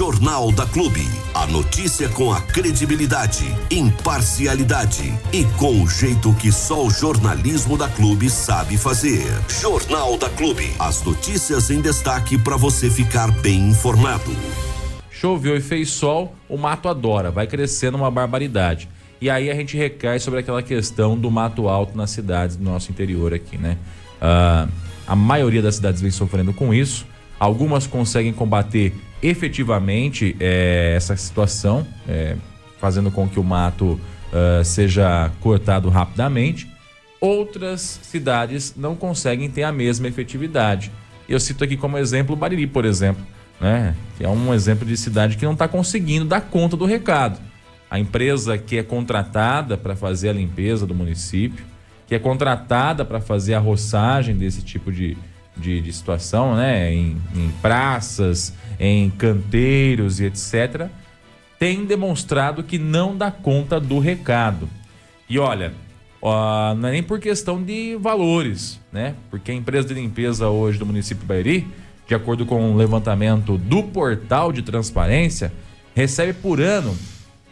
Jornal da Clube. A notícia com a credibilidade, imparcialidade e com o jeito que só o jornalismo da Clube sabe fazer. Jornal da Clube. As notícias em destaque para você ficar bem informado. Choveu e fez sol, o mato adora, vai crescendo uma barbaridade. E aí a gente recai sobre aquela questão do mato alto nas cidades do nosso interior aqui, né? Uh, a maioria das cidades vem sofrendo com isso. Algumas conseguem combater efetivamente é, essa situação, é, fazendo com que o mato uh, seja cortado rapidamente. Outras cidades não conseguem ter a mesma efetividade. Eu cito aqui como exemplo Bariri, por exemplo, né? que é um exemplo de cidade que não está conseguindo dar conta do recado a empresa que é contratada para fazer a limpeza do município, que é contratada para fazer a roçagem desse tipo de, de, de situação, né? Em, em, praças, em canteiros e etc., tem demonstrado que não dá conta do recado. E olha, ó, não é nem por questão de valores, né? Porque a empresa de limpeza hoje do município de Bairi, de acordo com um levantamento do portal de transparência, recebe por ano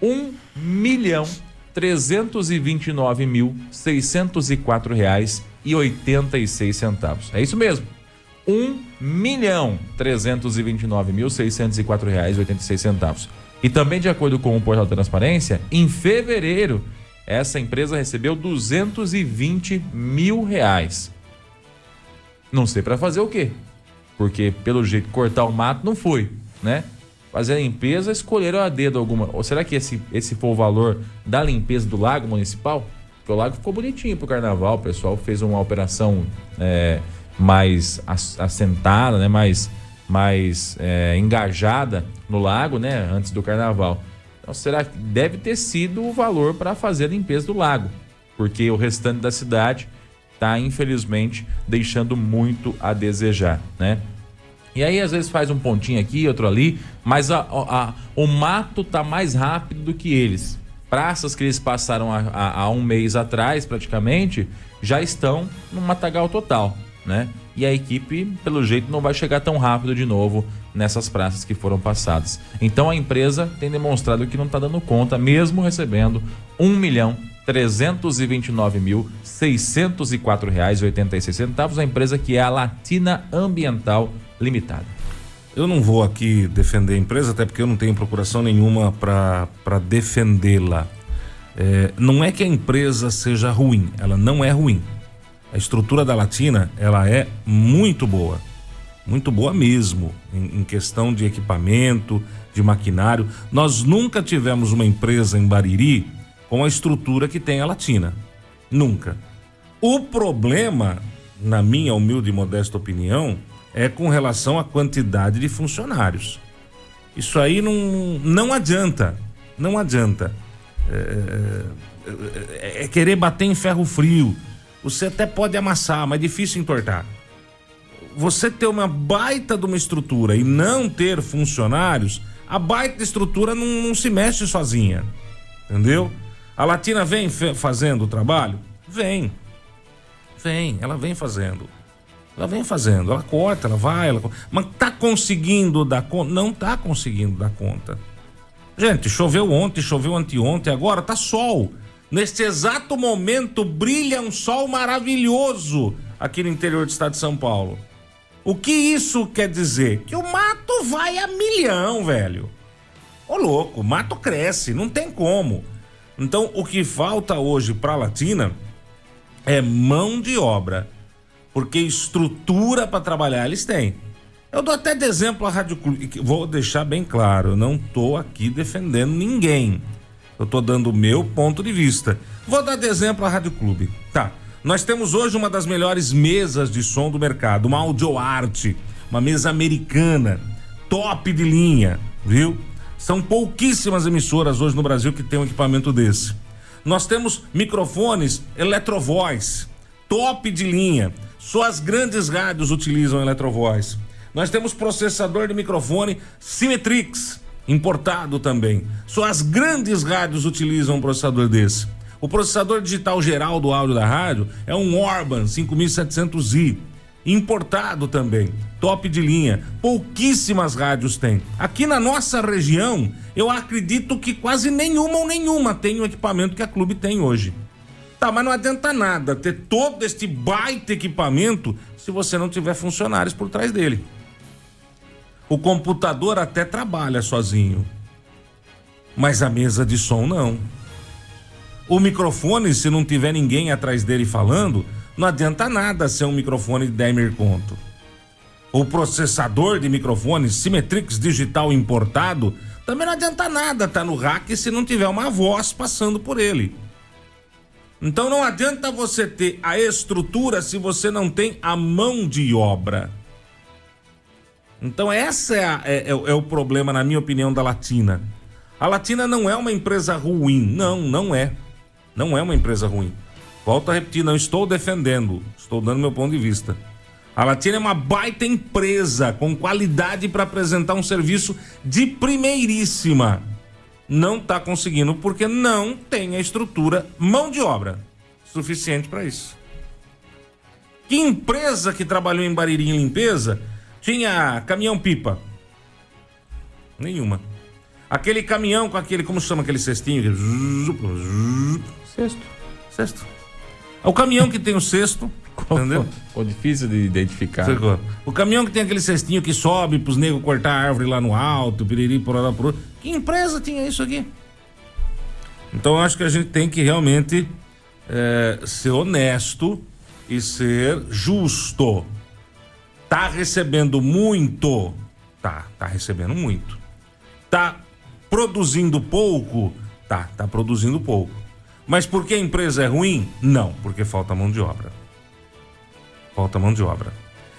um milhão trezentos e vinte e nove mil seiscentos e quatro reais e oitenta e seis centavos. É isso mesmo. Um milhão trezentos e vinte e nove mil seiscentos e quatro reais oitenta e seis centavos. E também de acordo com o portal transparência, em fevereiro essa empresa recebeu 220 mil reais. Não sei para fazer o quê? Porque pelo jeito cortar o mato não foi, né? fazer a limpeza, escolheram a dedo alguma. Ou será que esse, esse foi o valor da limpeza do lago municipal? O lago ficou bonitinho pro carnaval, o pessoal fez uma operação é, mais assentada, né? mais, mais é, engajada no lago, né? Antes do carnaval. Então, será que deve ter sido o valor para fazer a limpeza do lago? Porque o restante da cidade está, infelizmente, deixando muito a desejar, né? E aí, às vezes, faz um pontinho aqui, outro ali, mas a, a, o mato tá mais rápido do que eles. Praças que eles passaram há um mês atrás, praticamente, já estão no matagal total, né? E a equipe, pelo jeito, não vai chegar tão rápido de novo nessas praças que foram passadas. Então a empresa tem demonstrado que não está dando conta, mesmo recebendo um milhão 329 mil 604 reais 86 centavos. A empresa que é a Latina Ambiental limitada. Eu não vou aqui defender a empresa, até porque eu não tenho procuração nenhuma para defendê-la. É, não é que a empresa seja ruim, ela não é ruim. A estrutura da Latina, ela é muito boa. Muito boa mesmo, em, em questão de equipamento, de maquinário. Nós nunca tivemos uma empresa em Bariri com a estrutura que tem a Latina. Nunca. O problema, na minha humilde e modesta opinião, é com relação à quantidade de funcionários. Isso aí não, não adianta. Não adianta. É, é, é querer bater em ferro frio. Você até pode amassar, mas é difícil entortar. Você ter uma baita de uma estrutura e não ter funcionários, a baita estrutura não, não se mexe sozinha. Entendeu? A Latina vem fazendo o trabalho? Vem. Vem, ela vem fazendo. Ela vem fazendo, ela corta, ela vai, ela... mas tá conseguindo dar conta? Não tá conseguindo dar conta. Gente, choveu ontem, choveu anteontem, agora tá sol. Neste exato momento brilha um sol maravilhoso aqui no interior do estado de São Paulo. O que isso quer dizer? Que o mato vai a milhão, velho. Ô louco, o mato cresce, não tem como. Então, o que falta hoje para Latina é mão de obra porque estrutura para trabalhar eles têm. Eu dou até de exemplo a Rádio Clube, vou deixar bem claro, eu não tô aqui defendendo ninguém. Eu tô dando o meu ponto de vista. Vou dar de exemplo a Rádio Clube. Tá. Nós temos hoje uma das melhores mesas de som do mercado, uma Audio Art, uma mesa americana, top de linha, viu? São pouquíssimas emissoras hoje no Brasil que tem um equipamento desse. Nós temos microfones Electrovoice, top de linha. Só as grandes rádios utilizam Electrovoice. Nós temos processador de microfone Symmetrix, importado também. Só as grandes rádios utilizam um processador desse. O processador digital geral do áudio da rádio é um Orban 5700i. Importado também, top de linha. Pouquíssimas rádios tem. Aqui na nossa região, eu acredito que quase nenhuma ou nenhuma tem o equipamento que a clube tem hoje. Tá, mas não adianta nada ter todo este baita equipamento se você não tiver funcionários por trás dele. O computador até trabalha sozinho, mas a mesa de som não. O microfone, se não tiver ninguém atrás dele falando, não adianta nada ser um microfone de 10 mil conto. O processador de microfone Symmetrix digital importado também não adianta nada estar tá no rack se não tiver uma voz passando por ele. Então não adianta você ter a estrutura se você não tem a mão de obra. Então essa é, a, é, é, é o problema, na minha opinião, da Latina. A Latina não é uma empresa ruim. Não, não é. Não é uma empresa ruim. Volto a repetir, não estou defendendo, estou dando meu ponto de vista. A Latina é uma baita empresa com qualidade para apresentar um serviço de primeiríssima. Não está conseguindo porque não tem a estrutura, mão de obra suficiente para isso. Que empresa que trabalhou em Bariri em limpeza tinha caminhão-pipa? Nenhuma. Aquele caminhão com aquele, como chama aquele cestinho? Cesto. Cesto. É o caminhão que tem o cesto. Entendeu? Ficou difícil de identificar. O caminhão que tem aquele cestinho que sobe pros negros cortar a árvore lá no alto, piriri, por lá, por Que empresa tinha isso aqui? Então eu acho que a gente tem que realmente é, ser honesto e ser justo. Tá recebendo muito? Tá, tá recebendo muito. Tá produzindo pouco? Tá, tá produzindo pouco. Mas porque a empresa é ruim? Não, porque falta mão de obra. Falta mão de obra.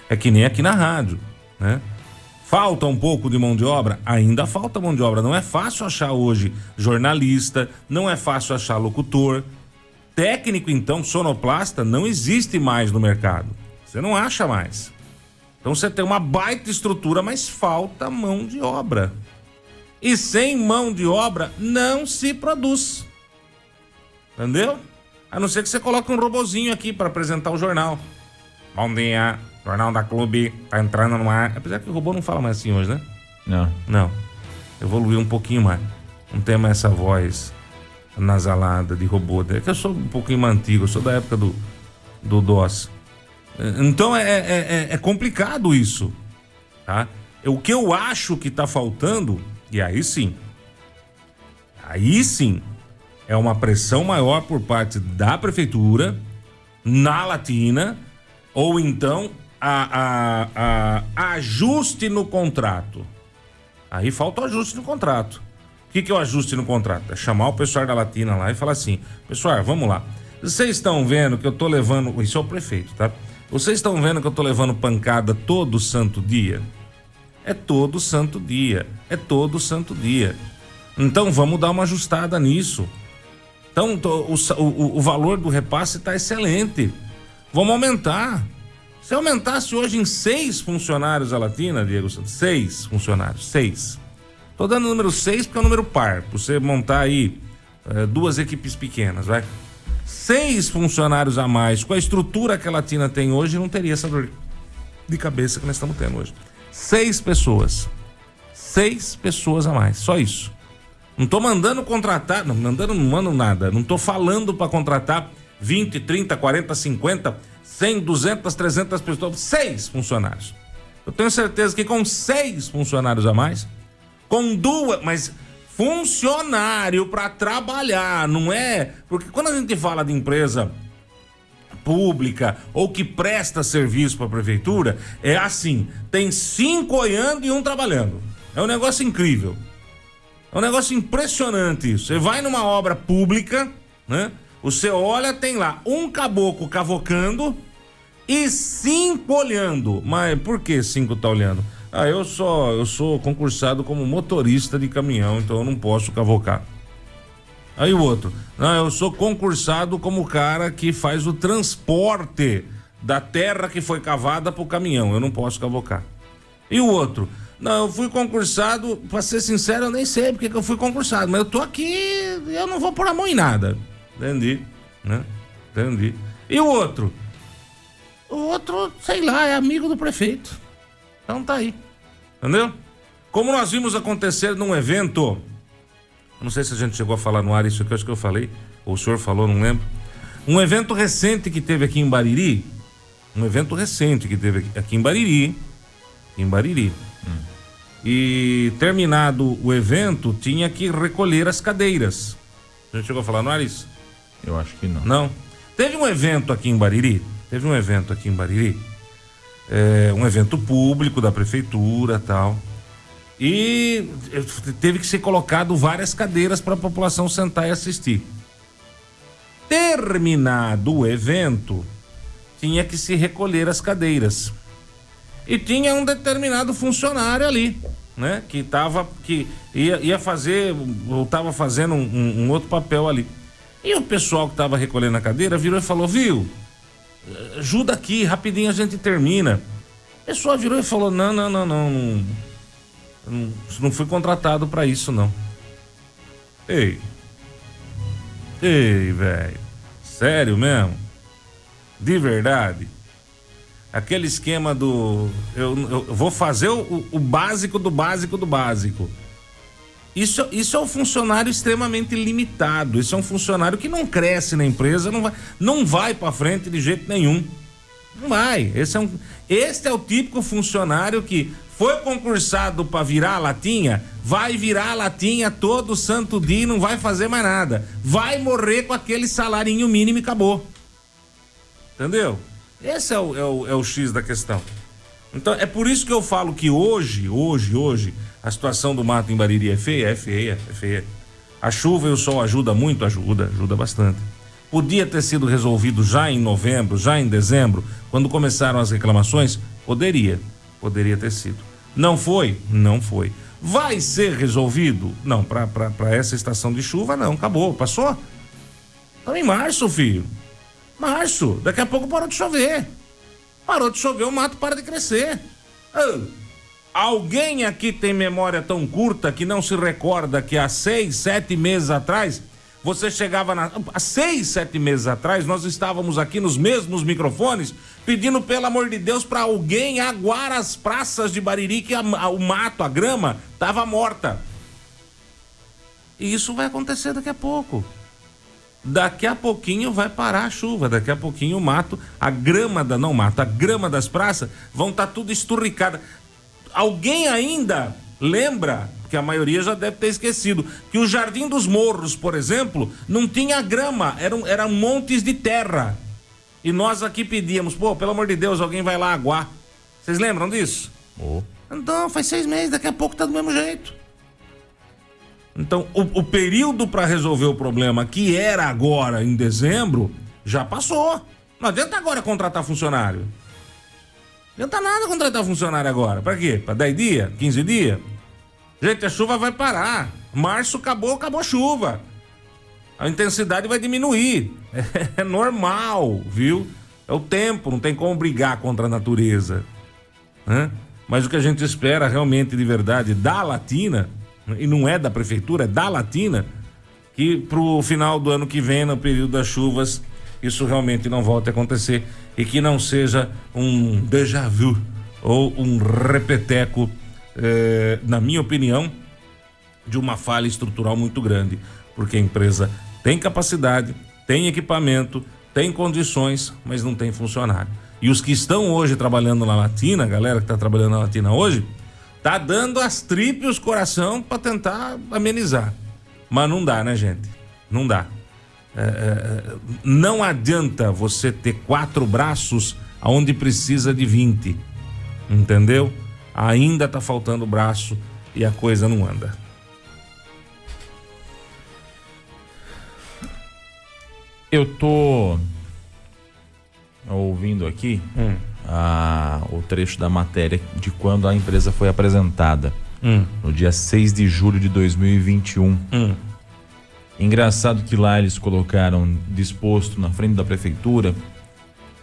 É que nem aqui na rádio, né? Falta um pouco de mão de obra? Ainda falta mão de obra. Não é fácil achar hoje jornalista, não é fácil achar locutor. Técnico, então, sonoplasta, não existe mais no mercado. Você não acha mais. Então você tem uma baita estrutura, mas falta mão de obra. E sem mão de obra não se produz. Entendeu? A não ser que você coloque um robozinho aqui para apresentar o jornal. Bom dia, Jornal da Clube tá entrando no ar. Apesar que o robô não fala mais assim hoje, né? Não. Não. Evoluiu um pouquinho mais. Não tem mais essa voz nasalada de robô. É que eu sou um pouquinho mais antigo, eu sou da época do, do DOS. Então é, é, é, é complicado isso. Tá? O que eu acho que tá faltando, e aí sim. Aí sim é uma pressão maior por parte da prefeitura na Latina, ou então a, a, a ajuste no contrato. Aí falta o ajuste no contrato. O que, que é o ajuste no contrato? É chamar o pessoal da Latina lá e falar assim: pessoal, vamos lá. Vocês estão vendo que eu tô levando. Isso é o prefeito, tá? Vocês estão vendo que eu tô levando pancada todo santo dia? É todo santo dia. É todo santo dia. Então vamos dar uma ajustada nisso. Então, o, o, o valor do repasse está excelente. Vamos aumentar. Se aumentasse hoje em seis funcionários a Latina, Diego Santos, seis funcionários, seis. Tô dando o número seis porque é o número par, para você montar aí é, duas equipes pequenas, vai. Seis funcionários a mais, com a estrutura que a Latina tem hoje, não teria essa dor de cabeça que nós estamos tendo hoje. Seis pessoas. Seis pessoas a mais, só isso. Não tô mandando contratar, não, mandando não mando nada. Não tô falando para contratar 20, 30, 40, 50, 100, 200, 300 pessoas, seis funcionários. Eu tenho certeza que com seis funcionários a mais, com duas, mas funcionário para trabalhar, não é? Porque quando a gente fala de empresa pública ou que presta serviço para a prefeitura, é assim: tem cinco olhando e um trabalhando. É um negócio incrível. É um negócio impressionante isso. Você vai numa obra pública, né? Você olha, tem lá um caboclo cavocando e cinco olhando. Mas por que cinco tá olhando? Ah, eu só eu sou concursado como motorista de caminhão, então eu não posso cavocar. Aí o outro, não, eu sou concursado como cara que faz o transporte da terra que foi cavada pro caminhão, eu não posso cavocar. E o outro, não, eu fui concursado, pra ser sincero, eu nem sei porque que eu fui concursado, mas eu tô aqui, eu não vou pôr a mão em nada. Entendi, né? Entendi. E o outro? O outro, sei lá, é amigo do prefeito. Então tá aí. Entendeu? Como nós vimos acontecer num evento. Não sei se a gente chegou a falar no ar isso eu acho que eu falei. Ou o senhor falou, não lembro. Um evento recente que teve aqui em Bariri. Um evento recente que teve aqui em Bariri. Em Bariri. Hum. E terminado o evento, tinha que recolher as cadeiras. A gente chegou a falar no ar isso? Eu acho que não. Não. Teve um evento aqui em Bariri. Teve um evento aqui em Bariri. É, um evento público da prefeitura tal. E teve que ser colocado várias cadeiras para a população sentar e assistir. Terminado o evento, tinha que se recolher as cadeiras. E tinha um determinado funcionário ali, né? Que tava, que ia, ia fazer, ou estava fazendo um, um, um outro papel ali. E o pessoal que estava recolhendo a cadeira virou e falou: Viu, ajuda aqui, rapidinho a gente termina. O pessoal virou e falou: Não, não, não, não. Não, não, não fui contratado para isso, não. Ei. Ei, velho. Sério mesmo? De verdade? Aquele esquema do. Eu, eu vou fazer o, o básico do básico do básico. Isso, isso é um funcionário extremamente limitado. Isso é um funcionário que não cresce na empresa, não vai, não vai para frente de jeito nenhum. Não vai. Esse é, um, esse é o típico funcionário que foi concursado para virar a latinha, vai virar a latinha todo santo dia e não vai fazer mais nada. Vai morrer com aquele salarinho mínimo e acabou. Entendeu? Esse é o, é o, é o X da questão. Então é por isso que eu falo que hoje, hoje, hoje, a situação do mato em Bariri é feia, é feia, é feia. A chuva e o sol ajuda muito, ajuda, ajuda bastante. Podia ter sido resolvido já em novembro, já em dezembro, quando começaram as reclamações? Poderia, poderia ter sido. Não foi? Não foi. Vai ser resolvido? Não, para essa estação de chuva, não. Acabou, passou? Estamos em março, filho. Março, daqui a pouco parou de chover. Parou de chover, o mato para de crescer. Oh. Alguém aqui tem memória tão curta que não se recorda que há seis, sete meses atrás, você chegava na. Há seis, sete meses atrás, nós estávamos aqui nos mesmos microfones pedindo, pelo amor de Deus, para alguém aguar as praças de Bariri que a, a, o mato, a grama, estava morta. E isso vai acontecer daqui a pouco. Daqui a pouquinho vai parar a chuva, daqui a pouquinho o mato, a grama da não mato, a grama das praças vão estar tá tudo esturricada. Alguém ainda lembra, que a maioria já deve ter esquecido, que o Jardim dos Morros, por exemplo, não tinha grama, eram, eram montes de terra. E nós aqui pedíamos, pô, pelo amor de Deus, alguém vai lá aguar. Vocês lembram disso? Oh. Então, faz seis meses, daqui a pouco tá do mesmo jeito. Então, o, o período para resolver o problema, que era agora em dezembro, já passou. Não adianta agora contratar funcionário. Não adianta nada contratar funcionário agora. Para quê? Para 10 dias? 15 dias? Gente, a chuva vai parar. Março acabou, acabou a chuva. A intensidade vai diminuir. É, normal, viu? É o tempo, não tem como brigar contra a natureza. Né? Mas o que a gente espera realmente de verdade da Latina, e não é da prefeitura, é da Latina, que pro final do ano que vem, no período das chuvas, isso realmente não volte a acontecer e que não seja um déjà vu ou um repeteco, eh, na minha opinião, de uma falha estrutural muito grande, porque a empresa tem capacidade, tem equipamento, tem condições, mas não tem funcionário. E os que estão hoje trabalhando na Latina, a galera que está trabalhando na Latina hoje, tá dando as tripas coração para tentar amenizar. Mas não dá, né, gente? Não dá. É, é, não adianta você ter quatro braços aonde precisa de 20. Entendeu? Ainda tá faltando braço e a coisa não anda. Eu tô ouvindo aqui hum. a, o trecho da matéria de quando a empresa foi apresentada. Hum. No dia 6 de julho de 2021. Hum. Engraçado que lá eles colocaram disposto na frente da prefeitura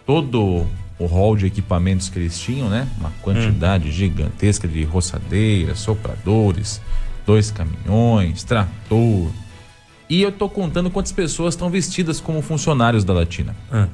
todo o hall de equipamentos que eles tinham, né? Uma quantidade hum. gigantesca de roçadeiras, sopradores, dois caminhões, trator. E eu tô contando quantas pessoas estão vestidas como funcionários da Latina. Hum.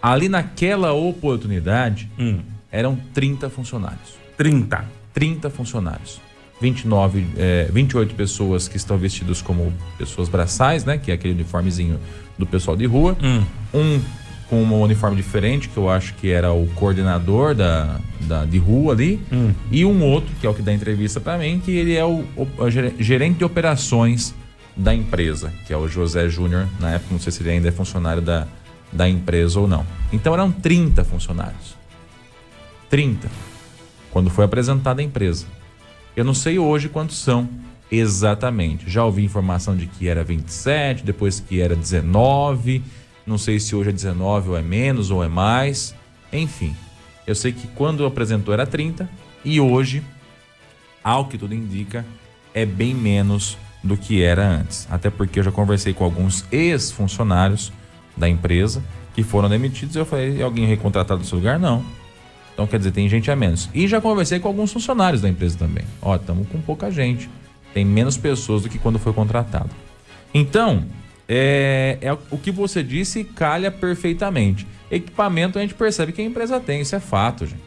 Ali naquela oportunidade, Hum. eram 30 funcionários. 30. 30 funcionários. 29, é, 28 pessoas que estão vestidos como pessoas braçais, né? Que é aquele uniformezinho do pessoal de rua. Hum. Um com um uniforme diferente, que eu acho que era o coordenador da, da, de rua ali. Hum. E um outro, que é o que dá entrevista para mim, que ele é o, o- o gere- gerente de operações da empresa, que é o José Júnior. Na época, não sei se ele ainda é funcionário da, da empresa ou não. Então eram 30 funcionários. 30. Quando foi apresentada a empresa. Eu não sei hoje quantos são exatamente. Já ouvi informação de que era 27, depois que era 19. Não sei se hoje é 19 ou é menos ou é mais. Enfim, eu sei que quando apresentou era 30 e hoje, ao que tudo indica, é bem menos do que era antes. Até porque eu já conversei com alguns ex-funcionários da empresa que foram demitidos e eu falei, "E alguém recontratado no seu lugar? Não. Então, quer dizer, tem gente a menos. E já conversei com alguns funcionários da empresa também. Ó, estamos com pouca gente. Tem menos pessoas do que quando foi contratado. Então, é, é o que você disse calha perfeitamente. Equipamento a gente percebe que a empresa tem, isso é fato, gente.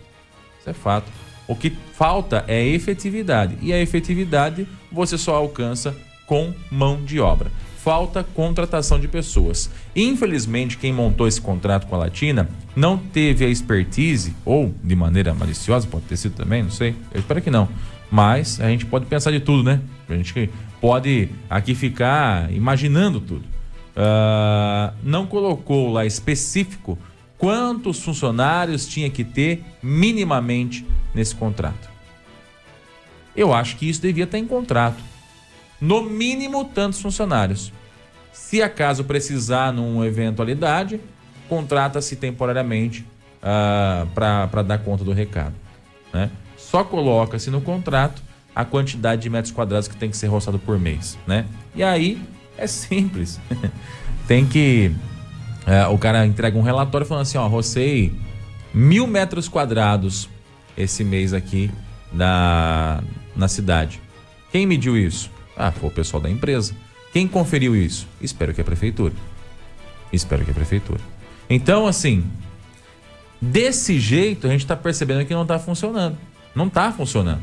Isso é fato. O que falta é efetividade. E a efetividade você só alcança com mão de obra. Falta contratação de pessoas. Infelizmente, quem montou esse contrato com a Latina não teve a expertise, ou de maneira maliciosa, pode ter sido também, não sei. Eu espero que não. Mas a gente pode pensar de tudo, né? A gente pode aqui ficar imaginando tudo. Ah, não colocou lá específico quantos funcionários tinha que ter minimamente nesse contrato. Eu acho que isso devia estar em contrato. No mínimo, tantos funcionários. Se acaso precisar numa eventualidade, contrata-se temporariamente para dar conta do recado. Né? Só coloca-se no contrato a quantidade de metros quadrados que tem que ser roçado por mês. Né? E aí é simples. tem que. é, o cara entrega um relatório falando assim: ó, rocei mil metros quadrados esse mês aqui na, na cidade. Quem mediu isso? Ah, foi o pessoal da empresa. Quem conferiu isso? Espero que a prefeitura. Espero que a prefeitura. Então, assim, desse jeito a gente está percebendo que não está funcionando. Não está funcionando.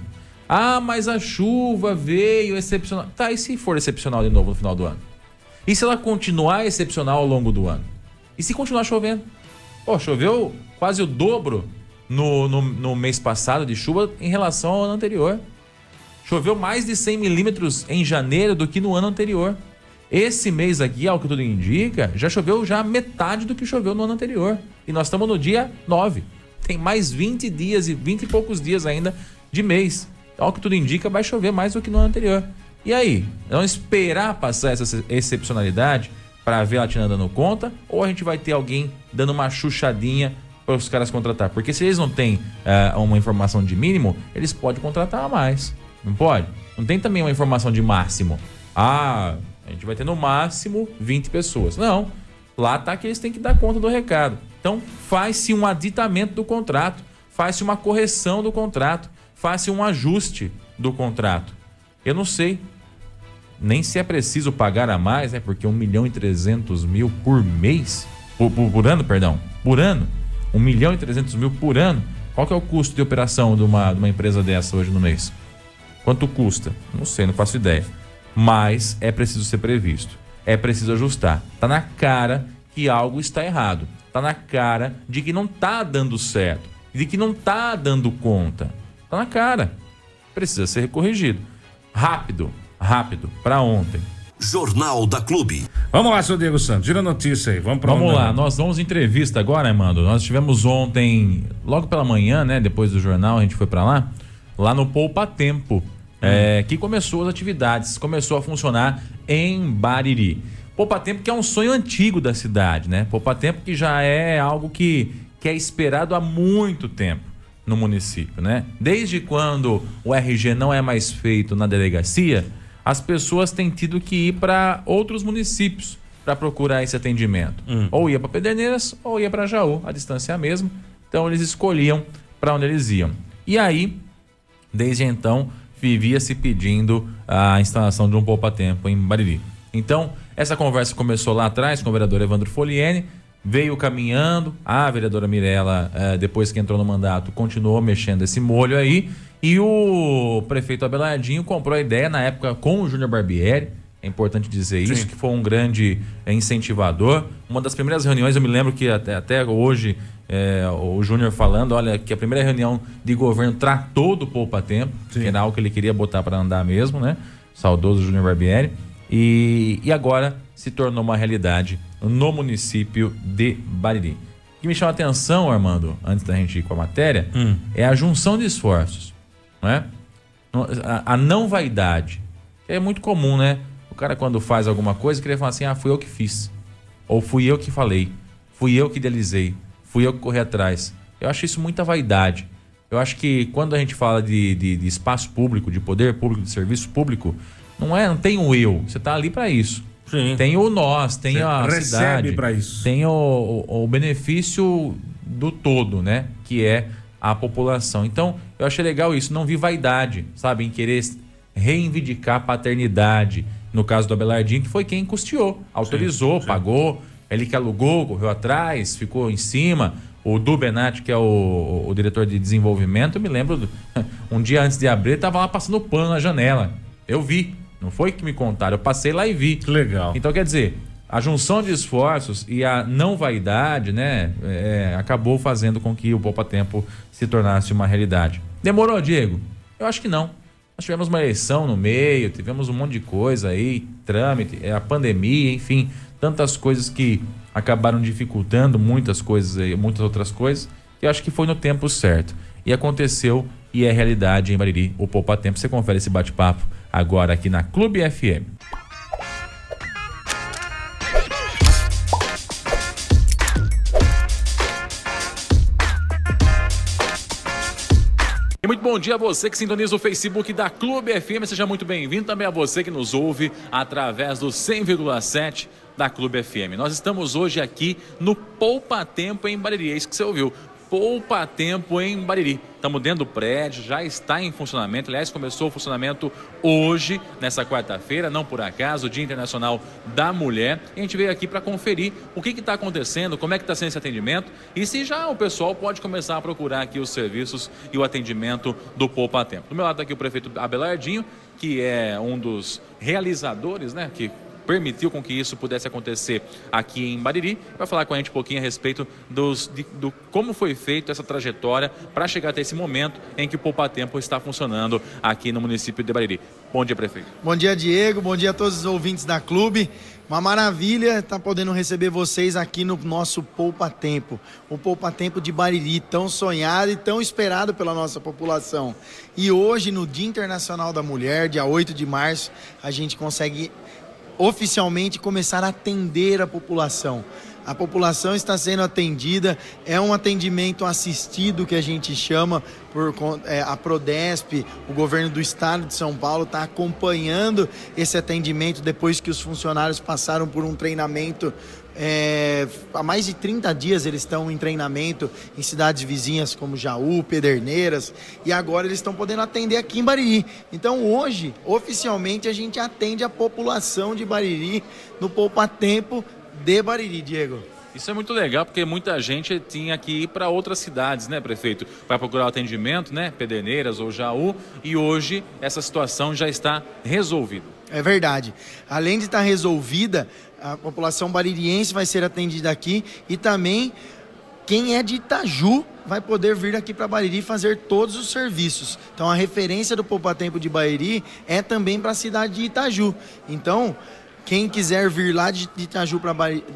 Ah, mas a chuva veio excepcional. Tá, e se for excepcional de novo no final do ano? E se ela continuar excepcional ao longo do ano? E se continuar chovendo? Pô, choveu quase o dobro no, no, no mês passado de chuva em relação ao ano anterior. Choveu mais de 100 milímetros em janeiro do que no ano anterior. Esse mês aqui, ao que tudo indica, já choveu já metade do que choveu no ano anterior. E nós estamos no dia 9. Tem mais 20 dias e 20 e poucos dias ainda de mês. Então, ao que tudo indica, vai chover mais do que no ano anterior. E aí? Vamos esperar passar essa excepcionalidade para ver a Latina dando conta? Ou a gente vai ter alguém dando uma chuchadinha para os caras contratar? Porque se eles não têm eh, uma informação de mínimo, eles podem contratar a mais. Não pode? Não tem também uma informação de máximo. Ah, a gente vai ter no máximo 20 pessoas. Não. Lá tá que eles têm que dar conta do recado. Então, faz-se um aditamento do contrato, faz-se uma correção do contrato, faz-se um ajuste do contrato. Eu não sei nem se é preciso pagar a mais, né? Porque 1 milhão e 300 mil por mês, por, por, por ano, perdão, por ano, 1 milhão e 300 mil por ano. Qual que é o custo de operação de uma, de uma empresa dessa hoje no mês? Quanto custa? Não sei, não faço ideia. Mas é preciso ser previsto. É preciso ajustar. Tá na cara que algo está errado. Tá na cara de que não tá dando certo. De que não tá dando conta. Tá na cara. Precisa ser corrigido. Rápido, rápido, para ontem. Jornal da Clube. Vamos lá, seu Diego Santos, gira a notícia aí. Vamos pra Vamos lá, nós vamos entrevista agora, Armando. Nós tivemos ontem, logo pela manhã, né? Depois do jornal, a gente foi para lá, lá no Poupa Tempo, é, que começou as atividades, começou a funcionar em Bariri. Poupa Tempo que é um sonho antigo da cidade, né? Poupa Tempo que já é algo que, que é esperado há muito tempo no município, né? Desde quando o RG não é mais feito na delegacia, as pessoas têm tido que ir para outros municípios para procurar esse atendimento. Ou ia para Pederneiras ou ia para Jaú, a distância é a mesma. Então eles escolhiam para onde eles iam. E aí, desde então, vivia se pedindo a instalação de um poupa-tempo em Bariri. Então, essa conversa começou lá atrás com o vereador Evandro Foliene. veio caminhando. A vereadora Mirella, eh, depois que entrou no mandato, continuou mexendo esse molho aí. E o prefeito Abelardinho comprou a ideia na época com o Júnior Barbieri. É importante dizer isso, que foi um grande incentivador. Uma das primeiras reuniões, eu me lembro que até, até hoje é, o Júnior falando, olha, que a primeira reunião de governo tratou do Poupa Tempo, que era algo que ele queria botar para andar mesmo, né? Saudoso Júnior Barbieri. E, e agora se tornou uma realidade no município de Bariri. O que me chama a atenção, Armando, antes da gente ir com a matéria, Hum. é a junção de esforços. Não é? A, a não vaidade. que É muito comum, né? O cara, quando faz alguma coisa, queria falar assim: ah, fui eu que fiz. Ou fui eu que falei. Fui eu que idealizei. Fui eu que corri atrás. Eu acho isso muita vaidade. Eu acho que quando a gente fala de, de, de espaço público, de poder público, de serviço público, não é, não tem o eu. Você está ali para isso. Sim. Tem o nós, tem Você a recebe cidade, pra isso. tem o, o, o benefício do todo, né? Que é a população. Então, eu achei legal isso. Não vi vaidade, sabe? Em querer reivindicar a paternidade. No caso do Abelardinho, que foi quem custeou, autorizou, pagou. Ele que alugou, correu atrás, ficou em cima. O Du Benatti, que é o, o diretor de desenvolvimento, eu me lembro, do- um dia antes de abrir, tava lá passando pano na janela. Eu vi. Não foi que me contaram, eu passei lá e vi. Que legal. Então, quer dizer, a junção de esforços e a não vaidade, né, é, acabou fazendo com que o Poupa Tempo se tornasse uma realidade. Demorou, Diego? Eu acho que não. Nós tivemos uma eleição no meio, tivemos um monte de coisa aí, trâmite, é, a pandemia, enfim, tantas coisas que acabaram dificultando muitas coisas, aí, muitas outras coisas, que eu acho que foi no tempo certo. E aconteceu e é realidade em Bariri, o Poupa Tempo. Você confere esse bate-papo agora aqui na Clube FM. E muito bom dia a você que sintoniza o Facebook da Clube FM. Seja muito bem-vindo também a você que nos ouve através do 100,7 da Clube FM. Nós estamos hoje aqui no Poupa Tempo em Bariri. É isso que você ouviu. Poupa Tempo em Bariri. Estamos dentro do prédio, já está em funcionamento. Aliás, começou o funcionamento hoje, nessa quarta-feira, não por acaso, Dia Internacional da Mulher. E a gente veio aqui para conferir o que está acontecendo, como é que está sendo esse atendimento e se já o pessoal pode começar a procurar aqui os serviços e o atendimento do Poupa Tempo. Do meu lado está aqui o prefeito Abelardinho, que é um dos realizadores, né, que permitiu com que isso pudesse acontecer aqui em Bariri. Vai falar com a gente um pouquinho a respeito dos, de, do como foi feita essa trajetória para chegar até esse momento em que o Poupa Tempo está funcionando aqui no município de Bariri. Bom dia, prefeito. Bom dia, Diego. Bom dia a todos os ouvintes da clube. Uma maravilha estar podendo receber vocês aqui no nosso Poupa Tempo. O Poupa Tempo de Bariri, tão sonhado e tão esperado pela nossa população. E hoje, no Dia Internacional da Mulher, dia 8 de março, a gente consegue oficialmente começar a atender a população. A população está sendo atendida, é um atendimento assistido que a gente chama por é, a Prodesp, o governo do estado de São Paulo está acompanhando esse atendimento depois que os funcionários passaram por um treinamento. É, há mais de 30 dias eles estão em treinamento em cidades vizinhas como Jaú, Pederneiras, e agora eles estão podendo atender aqui em Bariri. Então hoje, oficialmente, a gente atende a população de Bariri no Poupa Tempo de Bariri, Diego. Isso é muito legal porque muita gente tinha que ir para outras cidades, né, prefeito, para procurar o atendimento, né, Pederneiras ou Jaú, e hoje essa situação já está resolvida. É verdade. Além de estar resolvida, a população baririense vai ser atendida aqui e também quem é de Itaju vai poder vir aqui para Bariri fazer todos os serviços. Então a referência do Poupa Tempo de Bariri é também para a cidade de Itaju. Então, quem quiser vir lá de Itaju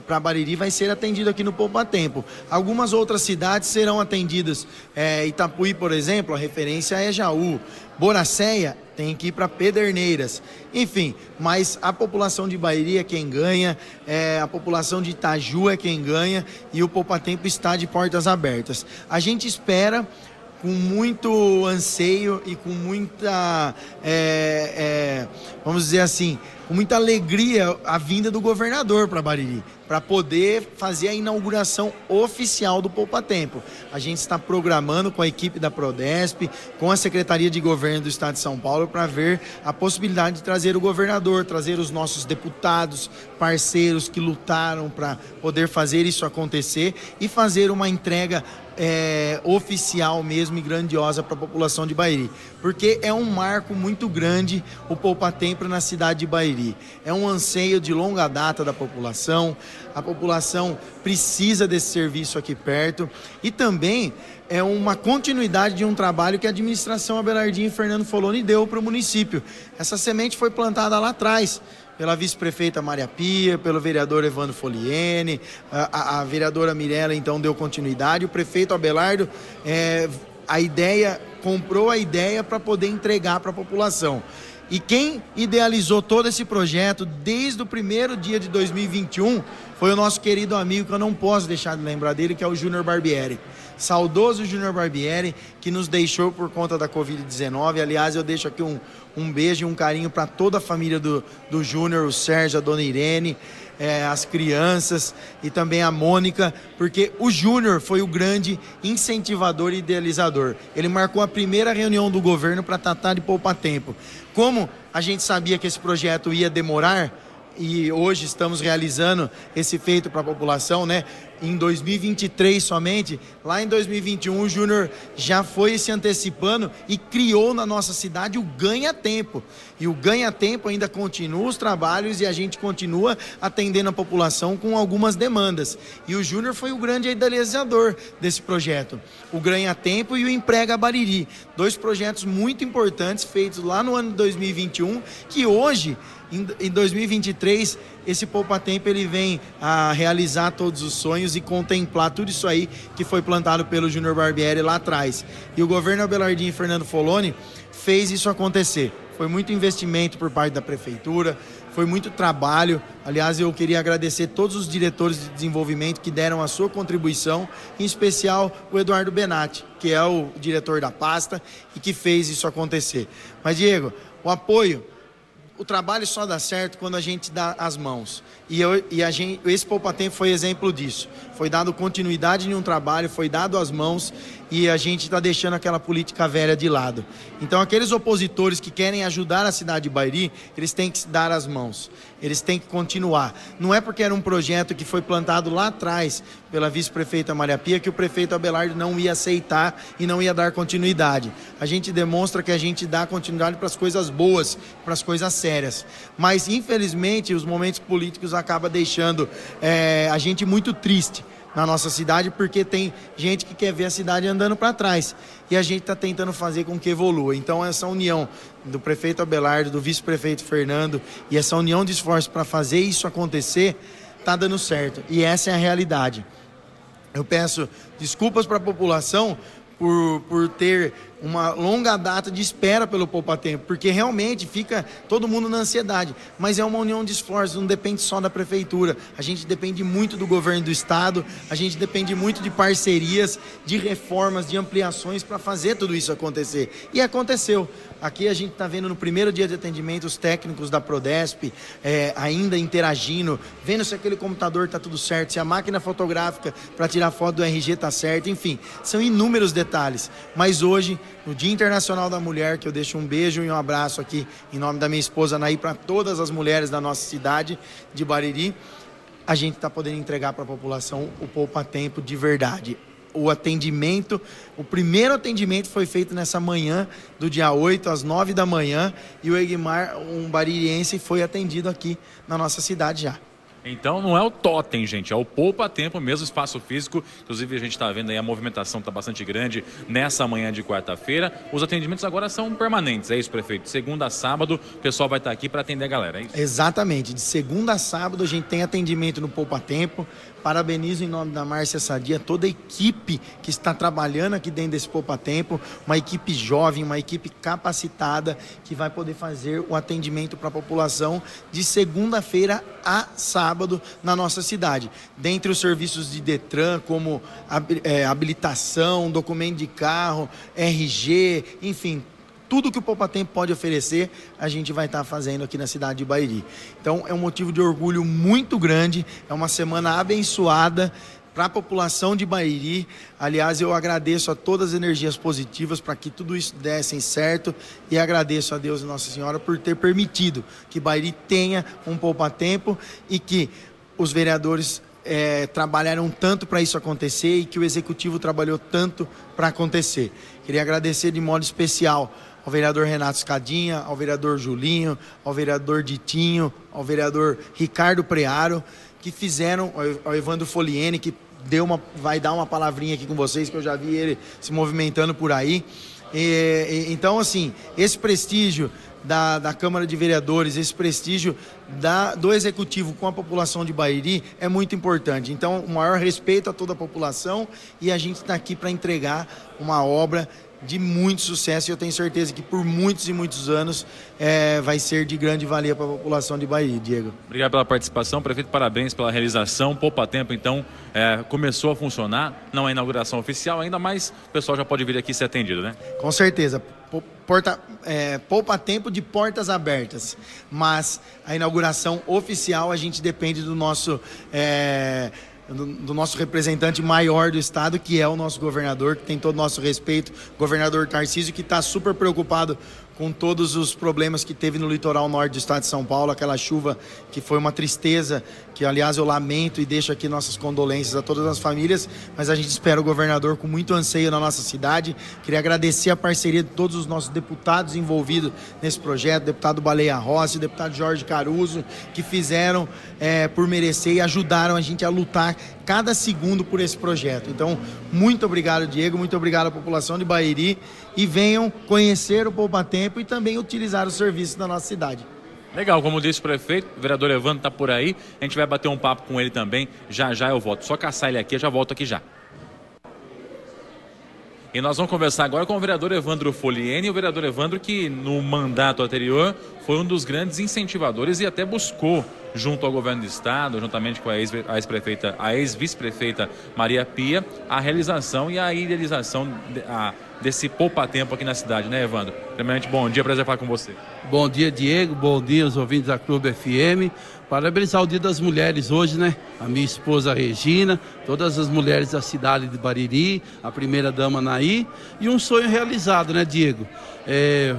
para Bariri vai ser atendido aqui no Poupa Tempo. Algumas outras cidades serão atendidas. É, Itapuí, por exemplo, a referência é Jaú. Boracéia tem que ir para Pederneiras. Enfim, mas a população de Bariri é quem ganha, é, a população de Itaju é quem ganha e o Poupa Tempo está de portas abertas. A gente espera com muito anseio e com muita, é, é, vamos dizer assim, com muita alegria a vinda do governador para Bariri, para poder fazer a inauguração oficial do Poupa Tempo. A gente está programando com a equipe da Prodesp, com a Secretaria de Governo do Estado de São Paulo, para ver a possibilidade de trazer o governador, trazer os nossos deputados, parceiros que lutaram para poder fazer isso acontecer e fazer uma entrega é, oficial mesmo e grandiosa para a população de Bairi, porque é um marco muito grande o Poupa Tempo na cidade de Bairi. É um anseio de longa data da população, a população precisa desse serviço aqui perto e também é uma continuidade de um trabalho que a administração Abelardinho e Fernando Foloni deu para o município. Essa semente foi plantada lá atrás pela vice-prefeita Maria Pia, pelo vereador Evandro Foliene, a, a, vereadora Mirella então deu continuidade, o prefeito Abelardo, é, a ideia, comprou a ideia para poder entregar para a população. E quem idealizou todo esse projeto desde o primeiro dia de 2021 foi o nosso querido amigo, que eu não posso deixar de lembrar dele, que é o Júnior Barbieri. Saudoso Júnior Barbieri, que nos deixou por conta da Covid-19. Aliás, eu deixo aqui um, um beijo e um carinho para toda a família do, do Júnior, o Sérgio, a dona Irene, é, as crianças e também a Mônica, porque o Júnior foi o grande incentivador e idealizador. Ele marcou a primeira reunião do governo para tratar de poupar tempo. Como a gente sabia que esse projeto ia demorar, e hoje estamos realizando esse feito para a população, né? em 2023 somente, lá em 2021 o Júnior já foi se antecipando e criou na nossa cidade o ganha-tempo. E o ganha-tempo ainda continua os trabalhos e a gente continua atendendo a população com algumas demandas. E o Júnior foi o grande idealizador desse projeto. O ganha-tempo e o emprega Bariri. Dois projetos muito importantes feitos lá no ano de 2021 que hoje em 2023 esse Poupa Tempo ele vem a realizar todos os sonhos e contemplar tudo isso aí que foi plantado pelo Júnior Barbieri lá atrás. E o governo Abelardinho e Fernando Foloni fez isso acontecer. Foi muito investimento por parte da prefeitura, foi muito trabalho. Aliás, eu queria agradecer todos os diretores de desenvolvimento que deram a sua contribuição, em especial o Eduardo Benatti, que é o diretor da pasta e que fez isso acontecer. Mas, Diego, o apoio o trabalho só dá certo quando a gente dá as mãos. E, eu, e a gente, esse Poupa Tempo foi exemplo disso. Foi dado continuidade em um trabalho, foi dado as mãos e a gente está deixando aquela política velha de lado. Então, aqueles opositores que querem ajudar a cidade de Bairi, eles têm que se dar as mãos, eles têm que continuar. Não é porque era um projeto que foi plantado lá atrás pela vice-prefeita Maria Pia que o prefeito Abelardo não ia aceitar e não ia dar continuidade. A gente demonstra que a gente dá continuidade para as coisas boas, para as coisas sérias. Mas, infelizmente, os momentos políticos acabam deixando é, a gente muito triste na nossa cidade, porque tem gente que quer ver a cidade andando para trás. E a gente está tentando fazer com que evolua. Então, essa união do prefeito Abelardo, do vice-prefeito Fernando, e essa união de esforços para fazer isso acontecer, está dando certo. E essa é a realidade. Eu peço desculpas para a população por, por ter uma longa data de espera pelo Poupa Tempo, porque realmente fica todo mundo na ansiedade. Mas é uma união de esforços, não depende só da prefeitura. A gente depende muito do governo do estado, a gente depende muito de parcerias, de reformas, de ampliações para fazer tudo isso acontecer. E aconteceu. Aqui a gente está vendo no primeiro dia de atendimento os técnicos da Prodesp é, ainda interagindo, vendo se aquele computador está tudo certo, se a máquina fotográfica para tirar foto do RG está certa, enfim, são inúmeros detalhes. Mas hoje no Dia Internacional da Mulher, que eu deixo um beijo e um abraço aqui em nome da minha esposa Naí para todas as mulheres da nossa cidade de Bariri. A gente está podendo entregar para a população o poupa tempo de verdade. O atendimento, o primeiro atendimento foi feito nessa manhã do dia 8 às 9 da manhã e o Egmar, um baririense, foi atendido aqui na nossa cidade já. Então não é o totem, gente, é o poupa tempo mesmo, espaço físico. Inclusive a gente está vendo aí a movimentação está bastante grande nessa manhã de quarta-feira. Os atendimentos agora são permanentes, é isso, prefeito? De segunda a sábado, o pessoal vai estar tá aqui para atender a galera, é isso? Exatamente. De segunda a sábado a gente tem atendimento no Poupa Tempo. Parabenizo em nome da Márcia Sadia toda a equipe que está trabalhando aqui dentro desse Poupa Tempo, uma equipe jovem, uma equipe capacitada que vai poder fazer o atendimento para a população de segunda-feira a sábado sábado na nossa cidade. Dentre os serviços de Detran, como é, habilitação, documento de carro, RG, enfim, tudo que o Poupa Tempo pode oferecer, a gente vai estar fazendo aqui na cidade de Bairi. Então é um motivo de orgulho muito grande, é uma semana abençoada para a população de Bairi. Aliás, eu agradeço a todas as energias positivas para que tudo isso desse certo e agradeço a Deus e Nossa Senhora por ter permitido que Bairi tenha um poupa-tempo e que os vereadores é, trabalharam tanto para isso acontecer e que o executivo trabalhou tanto para acontecer. Queria agradecer de modo especial ao vereador Renato Escadinha, ao vereador Julinho, ao vereador Ditinho, ao vereador Ricardo Prearo, que fizeram, ao Evandro Foliene, que deu uma, vai dar uma palavrinha aqui com vocês, que eu já vi ele se movimentando por aí. E, e, então, assim, esse prestígio da, da Câmara de Vereadores, esse prestígio da, do Executivo com a população de Bairi é muito importante. Então, o maior respeito a toda a população e a gente está aqui para entregar uma obra de muito sucesso e eu tenho certeza que por muitos e muitos anos é, vai ser de grande valia para a população de Bahia, Diego. Obrigado pela participação, prefeito, parabéns pela realização. Poupa Tempo, então, é, começou a funcionar, não é inauguração oficial ainda, mas o pessoal já pode vir aqui ser atendido, né? Com certeza. Porta, é, poupa tempo de portas abertas, mas a inauguração oficial a gente depende do nosso é, do, do, nosso representante maior do estado, que é o nosso governador, que tem todo o nosso respeito, governador Tarcísio, que está super preocupado com todos os problemas que teve no litoral norte do estado de São Paulo, aquela chuva que foi uma tristeza, que aliás eu lamento e deixo aqui nossas condolências a todas as famílias, mas a gente espera o governador com muito anseio na nossa cidade. Queria agradecer a parceria de todos os nossos deputados envolvidos nesse projeto, deputado Baleia Rossi, deputado Jorge Caruso, que fizeram é, por merecer e ajudaram a gente a lutar cada segundo por esse projeto. Então, muito obrigado, Diego, muito obrigado à população de Bairi e venham conhecer o Poupa Tempo e também utilizar os serviços da nossa cidade. Legal, como disse o prefeito, o vereador Evandro está por aí, a gente vai bater um papo com ele também, já já eu volto. Só caçar ele aqui, eu já volto aqui já. E nós vamos conversar agora com o vereador Evandro Foliene, o vereador Evandro que no mandato anterior foi um dos grandes incentivadores e até buscou junto ao governo do estado, juntamente com a ex-prefeita, a ex-vice-prefeita Maria Pia, a realização e a idealização a, desse poupa-tempo aqui na cidade, né, Evandro? Primeiramente, bom dia, prazer falar com você. Bom dia, Diego, bom dia aos ouvintes da Clube FM. Parabenizar o Dia das Mulheres hoje, né? A minha esposa Regina, todas as mulheres da cidade de Bariri, a primeira dama Naí, e um sonho realizado, né, Diego? É,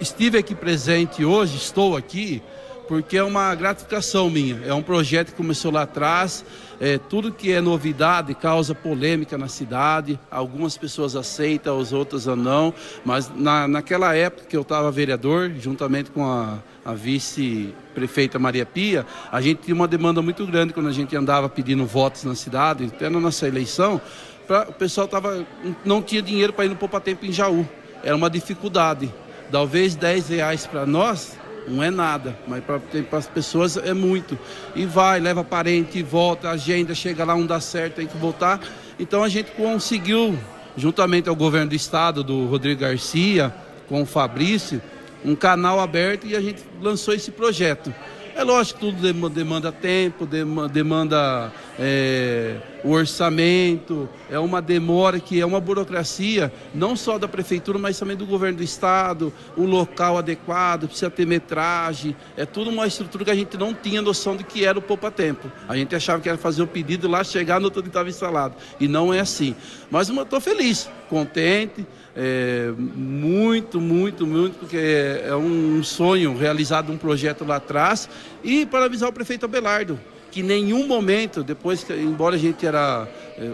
estive aqui presente hoje, estou aqui porque é uma gratificação minha. É um projeto que começou lá atrás. É, tudo que é novidade causa polêmica na cidade. Algumas pessoas aceitam, as outras não. Mas na, naquela época que eu estava vereador, juntamente com a, a vice-prefeita Maria Pia, a gente tinha uma demanda muito grande quando a gente andava pedindo votos na cidade, até na nossa eleição. Pra, o pessoal tava, não tinha dinheiro para ir no Poupa Tempo em Jaú. Era uma dificuldade. Talvez 10 reais para nós não é nada, mas para as pessoas é muito. E vai, leva parente, volta, agenda, chega lá, não dá certo, tem que voltar. Então a gente conseguiu, juntamente ao governo do estado, do Rodrigo Garcia, com o Fabrício, um canal aberto e a gente lançou esse projeto. É lógico tudo demanda tempo, demanda é, o orçamento, é uma demora que é uma burocracia, não só da prefeitura, mas também do governo do estado, o local adequado, precisa ter metragem, é tudo uma estrutura que a gente não tinha noção de que era o poupa-tempo. A gente achava que era fazer o pedido lá, chegar no outro dia estava instalado. E não é assim. Mas eu estou feliz, contente é, muito, muito, muito, porque é, é um sonho realizado um projeto lá atrás. E parabenizar o prefeito Abelardo, que nenhum momento, depois que, embora a gente era é,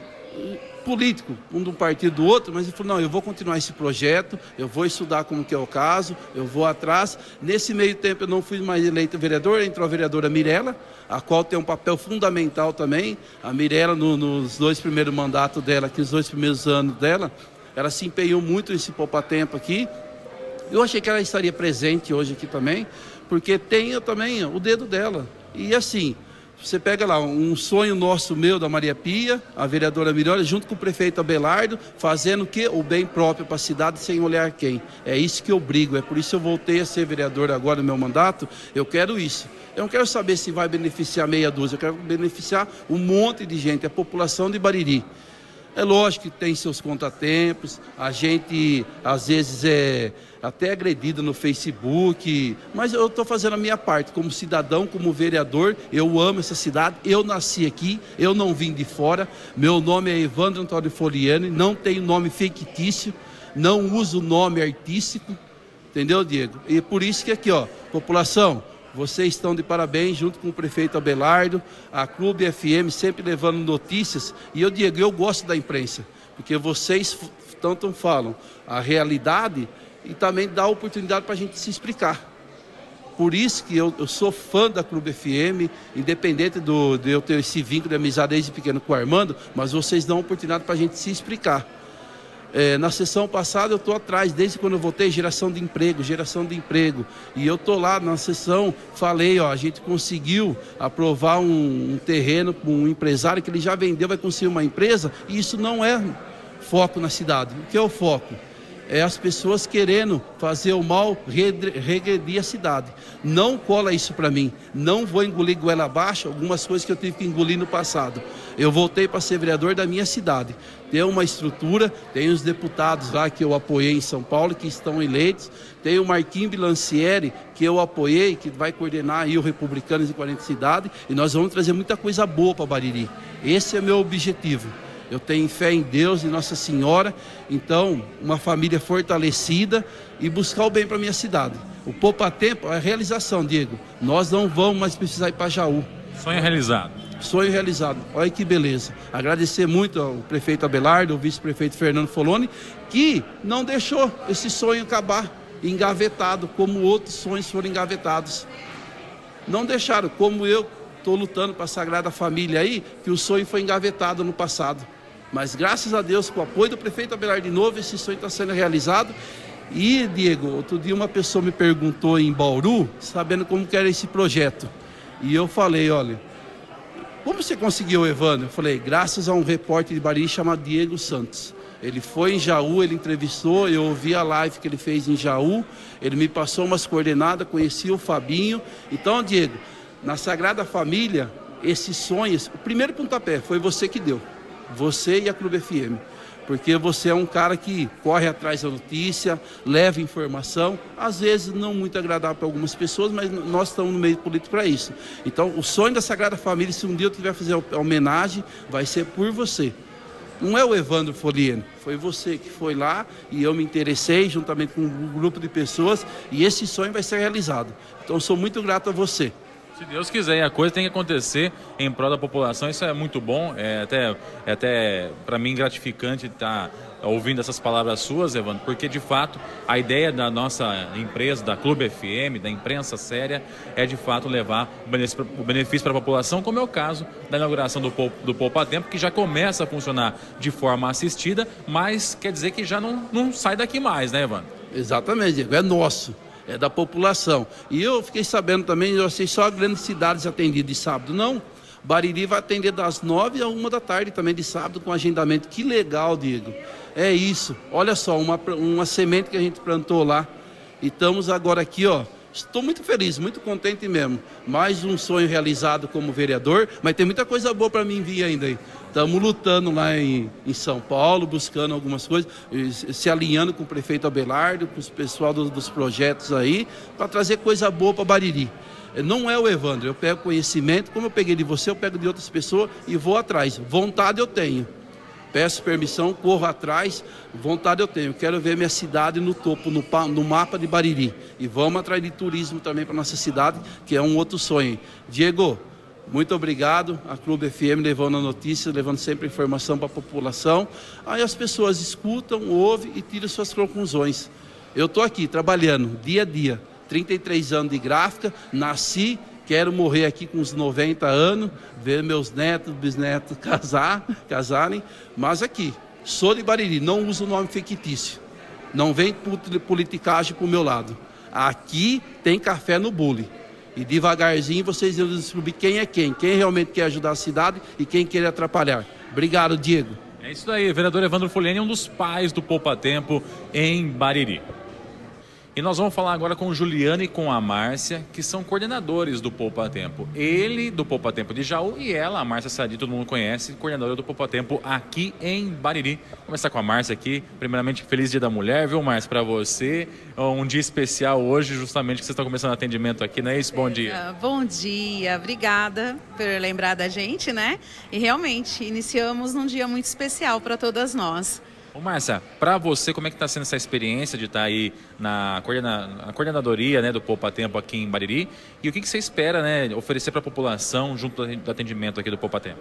político, um de um partido do outro, mas ele falou, não, eu vou continuar esse projeto, eu vou estudar como que é o caso, eu vou atrás. Nesse meio tempo eu não fui mais eleito vereador, entrou a vereadora Mirella, a qual tem um papel fundamental também. A Mirella, no, nos dois primeiros mandatos dela, aqui, os dois primeiros anos dela, ela se empenhou muito nesse poupa-tempo aqui. Eu achei que ela estaria presente hoje aqui também, porque tem também o dedo dela. E assim, Você pega lá um sonho nosso meu da Maria Pia, a vereadora Miranda, junto com o prefeito Abelardo, fazendo o que? O bem próprio para a cidade sem olhar quem. É isso que eu brigo, é por isso que eu voltei a ser vereador agora no meu mandato. Eu quero isso. Eu não quero saber se vai beneficiar meia dúzia, eu quero beneficiar um monte de gente, a população de Bariri. É lógico que tem seus contratempos, a gente às vezes é até agredido no Facebook, mas eu estou fazendo a minha parte como cidadão, como vereador. Eu amo essa cidade, eu nasci aqui, eu não vim de fora. Meu nome é Evandro Antônio Foliani, não tenho nome fictício, não uso nome artístico, entendeu, Diego? E por isso que aqui, ó, população, vocês estão de parabéns, junto com o prefeito Abelardo, a Clube FM sempre levando notícias. E eu digo, eu gosto da imprensa, porque vocês tanto falam a realidade e também dá oportunidade para a gente se explicar. Por isso que eu, eu, sou fã da Clube FM, independente do, de eu ter esse vínculo de amizade desde pequeno com o Armando, mas vocês dão oportunidade para a gente se explicar. É, na sessão passada eu estou atrás, desde quando eu votei, geração de emprego, geração de emprego. E eu estou lá na sessão, falei, ó, a gente conseguiu aprovar um, um terreno para um empresário que ele já vendeu, vai conseguir uma empresa, e isso não é foco na cidade. O que é o foco? É as pessoas querendo fazer o mal regredir a cidade. Não cola isso para mim. Não vou engolir goela abaixo algumas coisas que eu tive que engolir no passado. Eu voltei para ser vereador da minha cidade. Tem uma estrutura, tem os deputados lá que eu apoiei em São Paulo, que estão eleitos. Tem o Marquinhos Bilancieri, que eu apoiei, que vai coordenar aí o Republicanos de 40 Cidades. E nós vamos trazer muita coisa boa para Bariri. Esse é meu objetivo. Eu tenho fé em Deus e Nossa Senhora, então, uma família fortalecida e buscar o bem para minha cidade. O Poupa Tempo é a realização, Diego. Nós não vamos mais precisar ir para Jaú. Sonho realizado. Sonho realizado. Olha que beleza. Agradecer muito ao prefeito Abelardo, ao vice-prefeito Fernando Foloni, que não deixou esse sonho acabar engavetado, como outros sonhos foram engavetados. Não deixaram, como eu estou lutando para a Sagrada Família aí, que o sonho foi engavetado no passado. Mas graças a Deus, com o apoio do prefeito Abelardo de novo, esse sonho está sendo realizado. E, Diego, outro dia uma pessoa me perguntou em Bauru, sabendo como que era esse projeto. E eu falei, olha, como você conseguiu, Evandro? Eu falei, graças a um repórter de Bari chamado Diego Santos. Ele foi em Jaú, ele entrevistou, eu ouvi a live que ele fez em Jaú, ele me passou umas coordenadas, conheci o Fabinho. Então, Diego, na Sagrada Família, esses sonhos, o primeiro pontapé foi você que deu. Você e a Clube FM. Porque você é um cara que corre atrás da notícia, leva informação, às vezes não muito agradável para algumas pessoas, mas nós estamos no meio político para isso. Então, o sonho da Sagrada Família, se um dia eu tiver fazer a homenagem, vai ser por você. Não é o Evandro Folieno, foi você que foi lá e eu me interessei juntamente com um grupo de pessoas e esse sonho vai ser realizado. Então, sou muito grato a você. Se Deus quiser, a coisa tem que acontecer em prol da população, isso é muito bom, é até, é até para mim gratificante estar tá ouvindo essas palavras suas, Evandro, porque de fato a ideia da nossa empresa, da Clube FM, da imprensa séria, é de fato levar o benefício para a população, como é o caso da inauguração do, do Poupa Tempo, que já começa a funcionar de forma assistida, mas quer dizer que já não, não sai daqui mais, né, Evandro? Exatamente, é nosso é, da população. E eu fiquei sabendo também, eu sei só grandes cidades atendidas de sábado. Não, Bariri vai atender das nove a uma da tarde também de sábado com agendamento. Que legal, Diego. É isso. Olha só, uma, uma semente que a gente plantou lá. E estamos agora aqui, ó. Estou muito feliz, muito contente mesmo. Mais um sonho realizado como vereador, mas tem muita coisa boa para mim vir ainda. Estamos lutando lá em, em, São Paulo, buscando algumas coisas, se alinhando com o prefeito Abelardo, com o pessoal do, dos projetos aí, para trazer coisa boa para Bariri. Não é o Evandro, eu pego conhecimento, como eu peguei de você, eu pego de outras pessoas e vou atrás. Vontade eu tenho. Peço permissão, corro atrás, vontade eu tenho. Quero ver minha cidade no topo, no, no mapa de Bariri. E vamos atrás de turismo também para nossa cidade, que é um outro sonho. Diego, muito obrigado a Clube FM levando a notícia, levando sempre informação para a população. Aí as pessoas escutam, ouvem e tiram suas conclusões. Eu estou aqui trabalhando dia a dia, 33 anos de gráfica, nasci, quero morrer aqui com uns 90 anos, ver meus netos, bisnetos casar, casarem, mas aqui, sou de Bariri, não uso nome fictício. Não vem politicagem para o meu lado. Aqui tem café no bule. E devagarzinho vocês irão descobrir quem é quem, quem realmente quer ajudar a cidade e quem quer atrapalhar. Obrigado, Diego. É isso aí, vereador Evandro Foliani é um dos pais do Poupa Tempo em Bariri. E nós vamos falar agora com o Juliano e com a Márcia, que são coordenadores do Poupa Tempo. Ele, do Poupa Tempo de Jaú, e ela, a Márcia Sadi, todo mundo conhece, coordenadora do Poupa Tempo aqui em Bariri. Vou começar com a Márcia aqui. Primeiramente, feliz Dia da Mulher, viu, Márcia, para você. É um dia especial hoje, justamente, que vocês estão começando atendimento aqui, não é isso? Bom dia. Bom dia, obrigada por lembrar da gente, né? E realmente, iniciamos num dia muito especial para todas nós. Ô Márcia, para você, como é que está sendo essa experiência de estar tá aí na, coordena, na coordenadoria né, do Poupa Tempo aqui em Bariri? E o que, que você espera né, oferecer para a população junto do atendimento aqui do Poupa Tempo?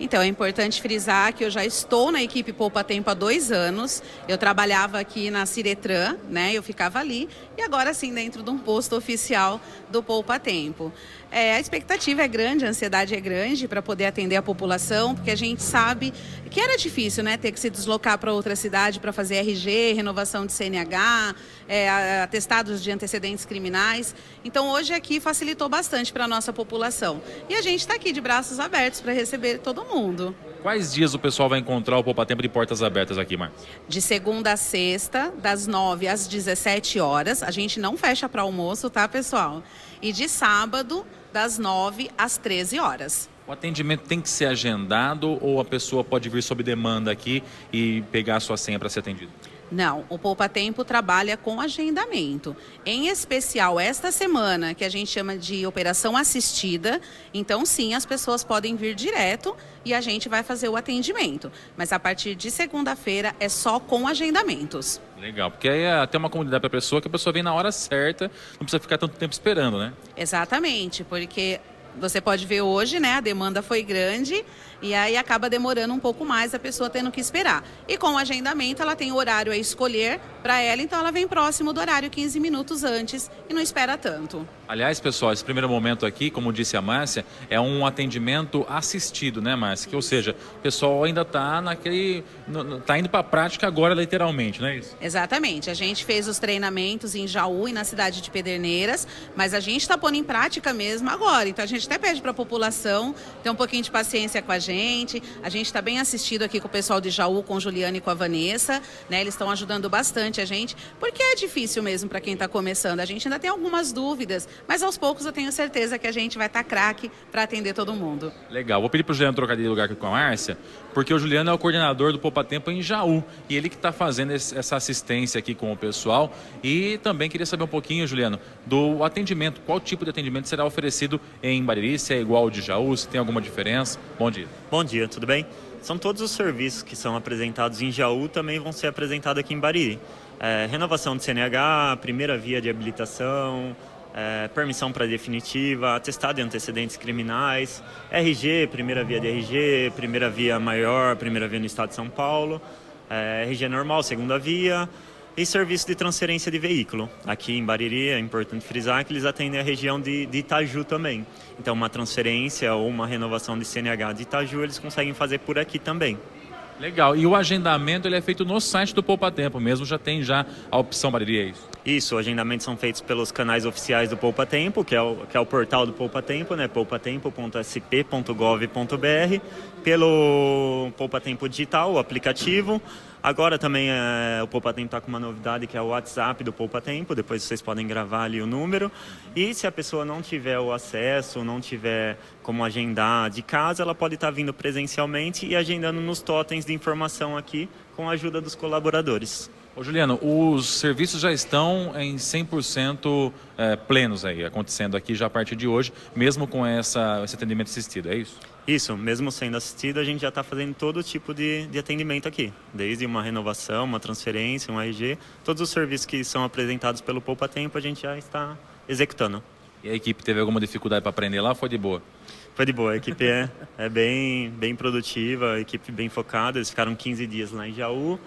Então, é importante frisar que eu já estou na equipe Poupa Tempo há dois anos. Eu trabalhava aqui na Ciretran, né? Eu ficava ali. E agora sim, dentro de um posto oficial do Poupa Tempo. É, a expectativa é grande, a ansiedade é grande para poder atender a população, porque a gente sabe que era difícil, né? Ter que se deslocar para outra cidade para fazer RG, renovação de CNH, é, atestados de antecedentes criminais. Então, hoje aqui facilitou bastante para a nossa população. E a gente está aqui de braços abertos para receber todo mundo. Quais dias o pessoal vai encontrar o Poupa Tempo de portas abertas aqui, Marcos? De segunda a sexta, das 9 às 17 horas. A gente não fecha para almoço, tá, pessoal? E de sábado, das 9 às 13 horas. O atendimento tem que ser agendado ou a pessoa pode vir sob demanda aqui e pegar a sua senha para ser atendido? Não, o Poupa Tempo trabalha com agendamento. Em especial esta semana, que a gente chama de operação assistida. Então, sim, as pessoas podem vir direto e a gente vai fazer o atendimento. Mas a partir de segunda-feira é só com agendamentos. Legal, porque aí é até uma comunidade para a pessoa que a pessoa vem na hora certa, não precisa ficar tanto tempo esperando, né? Exatamente, porque você pode ver hoje, né? A demanda foi grande e aí acaba demorando um pouco mais a pessoa tendo que esperar. E com o agendamento, ela tem o horário a escolher para ela, então ela vem próximo do horário 15 minutos antes e não espera tanto. Aliás, pessoal, esse primeiro momento aqui, como disse a Márcia, é um atendimento assistido, né, Márcia? Que, ou seja, o pessoal ainda está naquele. está indo para a prática agora, literalmente, não é isso? Exatamente. A gente fez os treinamentos em Jaú e na cidade de Pederneiras, mas a gente está pondo em prática mesmo agora. Então a gente até pede para a população ter um pouquinho de paciência com a gente. A gente está bem assistido aqui com o pessoal de Jaú, com o Juliano e com a Vanessa. Né? Eles estão ajudando bastante a gente, porque é difícil mesmo para quem está começando. A gente ainda tem algumas dúvidas, mas aos poucos eu tenho certeza que a gente vai estar tá craque para atender todo mundo. Legal. Vou pedir para o Juliano trocar de lugar aqui com a Márcia, porque o Juliano é o coordenador do Poupa Tempo em Jaú e ele que está fazendo essa assistência aqui com o pessoal. E também queria saber um pouquinho, Juliano, do atendimento. Qual tipo de atendimento será oferecido em Bariri? Se é igual ao de Jaú? Se tem alguma diferença? Bom dia. Bom dia, tudo bem? São todos os serviços que são apresentados em Jaú também vão ser apresentados aqui em Bariri. É, renovação de CNH, primeira via de habilitação, é, permissão para definitiva, atestado de antecedentes criminais, RG, primeira via de RG, primeira via maior, primeira via no estado de São Paulo, é, RG normal, segunda via, e serviço de transferência de veículo. Aqui em Bariri é importante frisar que eles atendem a região de, de Itaju também. Então, uma transferência ou uma renovação de CNH de Itaju eles conseguem fazer por aqui também. Legal. E o agendamento ele é feito no site do Poupa Tempo mesmo, já tem já a opção Bariri, é isso? Isso, agendamentos são feitos pelos canais oficiais do Poupa Tempo, que é o, que é o portal do Poupa Tempo, né? poupatempo.sp.gov.br, pelo Poupa Tempo Digital, o aplicativo. Agora também é, o Poupa Tempo está com uma novidade que é o WhatsApp do Poupa Tempo, depois vocês podem gravar ali o número. E se a pessoa não tiver o acesso, não tiver como agendar de casa, ela pode estar tá vindo presencialmente e agendando nos totens de informação aqui com a ajuda dos colaboradores. Ô Juliano, os serviços já estão em 100% é, plenos aí, acontecendo aqui já a partir de hoje, mesmo com essa, esse atendimento assistido, é isso? Isso, mesmo sendo assistido, a gente já está fazendo todo tipo de, de atendimento aqui, desde uma renovação, uma transferência, um RG, todos os serviços que são apresentados pelo Poupa Tempo a gente já está executando. E a equipe teve alguma dificuldade para aprender lá ou foi de boa? Foi de boa, a equipe é, é bem, bem produtiva, a equipe bem focada, eles ficaram 15 dias lá em Jaú,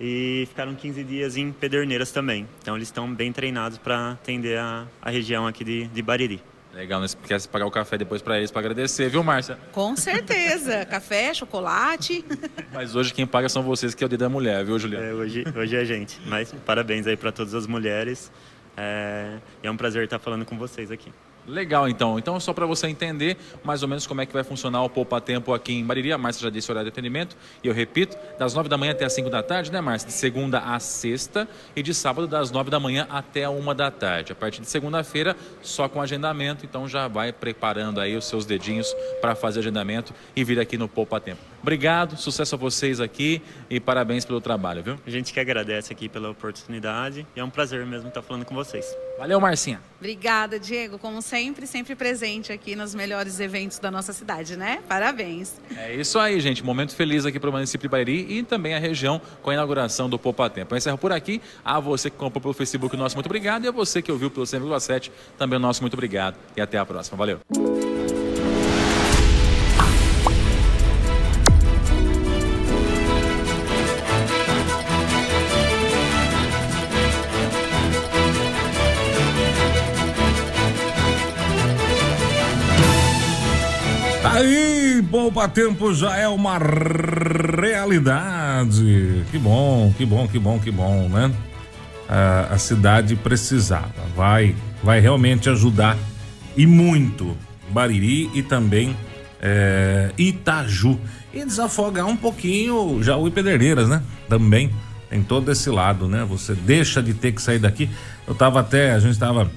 e ficaram 15 dias em Pederneiras também. Então eles estão bem treinados para atender a, a região aqui de, de Bariri. Legal, não esquece de pagar o café depois para eles para agradecer, viu, Márcia? Com certeza. café, chocolate. Mas hoje quem paga são vocês, que é o dia da mulher, viu, Juliana? É, hoje, hoje é a gente. Mas parabéns aí para todas as mulheres. É, é um prazer estar falando com vocês aqui. Legal, então. Então, só para você entender mais ou menos como é que vai funcionar o Poupa Tempo aqui em Bariri. A Márcia já disse o horário de atendimento. E eu repito, das 9 da manhã até as 5 da tarde, né, Márcia? De segunda a sexta e de sábado das 9 da manhã até a 1 da tarde. A partir de segunda-feira, só com agendamento. Então, já vai preparando aí os seus dedinhos para fazer agendamento e vir aqui no Poupa Tempo. Obrigado, sucesso a vocês aqui e parabéns pelo trabalho, viu? A gente que agradece aqui pela oportunidade e é um prazer mesmo estar falando com vocês. Valeu, Marcinha. Obrigada, Diego. Como sempre, sempre presente aqui nos melhores eventos da nossa cidade, né? Parabéns. É isso aí, gente. Momento feliz aqui para o município de Bariri e também a região com a inauguração do Poupa Tempo. Eu encerro por aqui. A você que comprou pelo Facebook, o nosso muito obrigado. E a você que ouviu pelo 100,7, também o nosso muito obrigado. E até a próxima. Valeu. Aí, poupa tempo já é uma realidade. Que bom, que bom, que bom, que bom, né? A, a cidade precisava. Vai, vai realmente ajudar e muito Bariri e também é, Itaju. E desafogar um pouquinho Jaú e Pederneiras, né? Também tem todo esse lado, né? Você deixa de ter que sair daqui. Eu tava até, a gente tava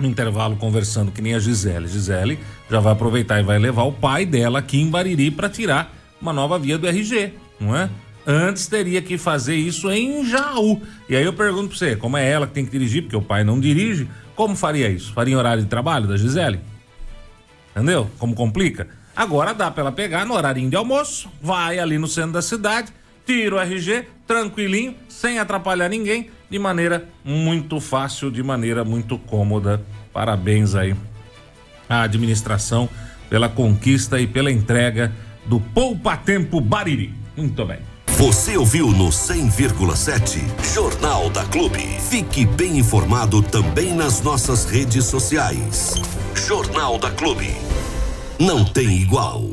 no intervalo conversando que nem a Gisele. Gisele já vai aproveitar e vai levar o pai dela aqui em Bariri para tirar uma nova via do RG, não é? Antes teria que fazer isso em Jaú. E aí eu pergunto para você, como é ela que tem que dirigir, porque o pai não dirige, como faria isso? Faria em horário de trabalho da Gisele? Entendeu? Como complica? Agora dá para ela pegar no horário de almoço, vai ali no centro da cidade, tira o RG, tranquilinho, sem atrapalhar ninguém, de maneira muito fácil, de maneira muito cômoda. Parabéns aí à administração pela conquista e pela entrega do Poupa Tempo Bariri. Muito bem. Você ouviu no 100,7 Jornal da Clube. Fique bem informado também nas nossas redes sociais. Jornal da Clube. Não tem igual.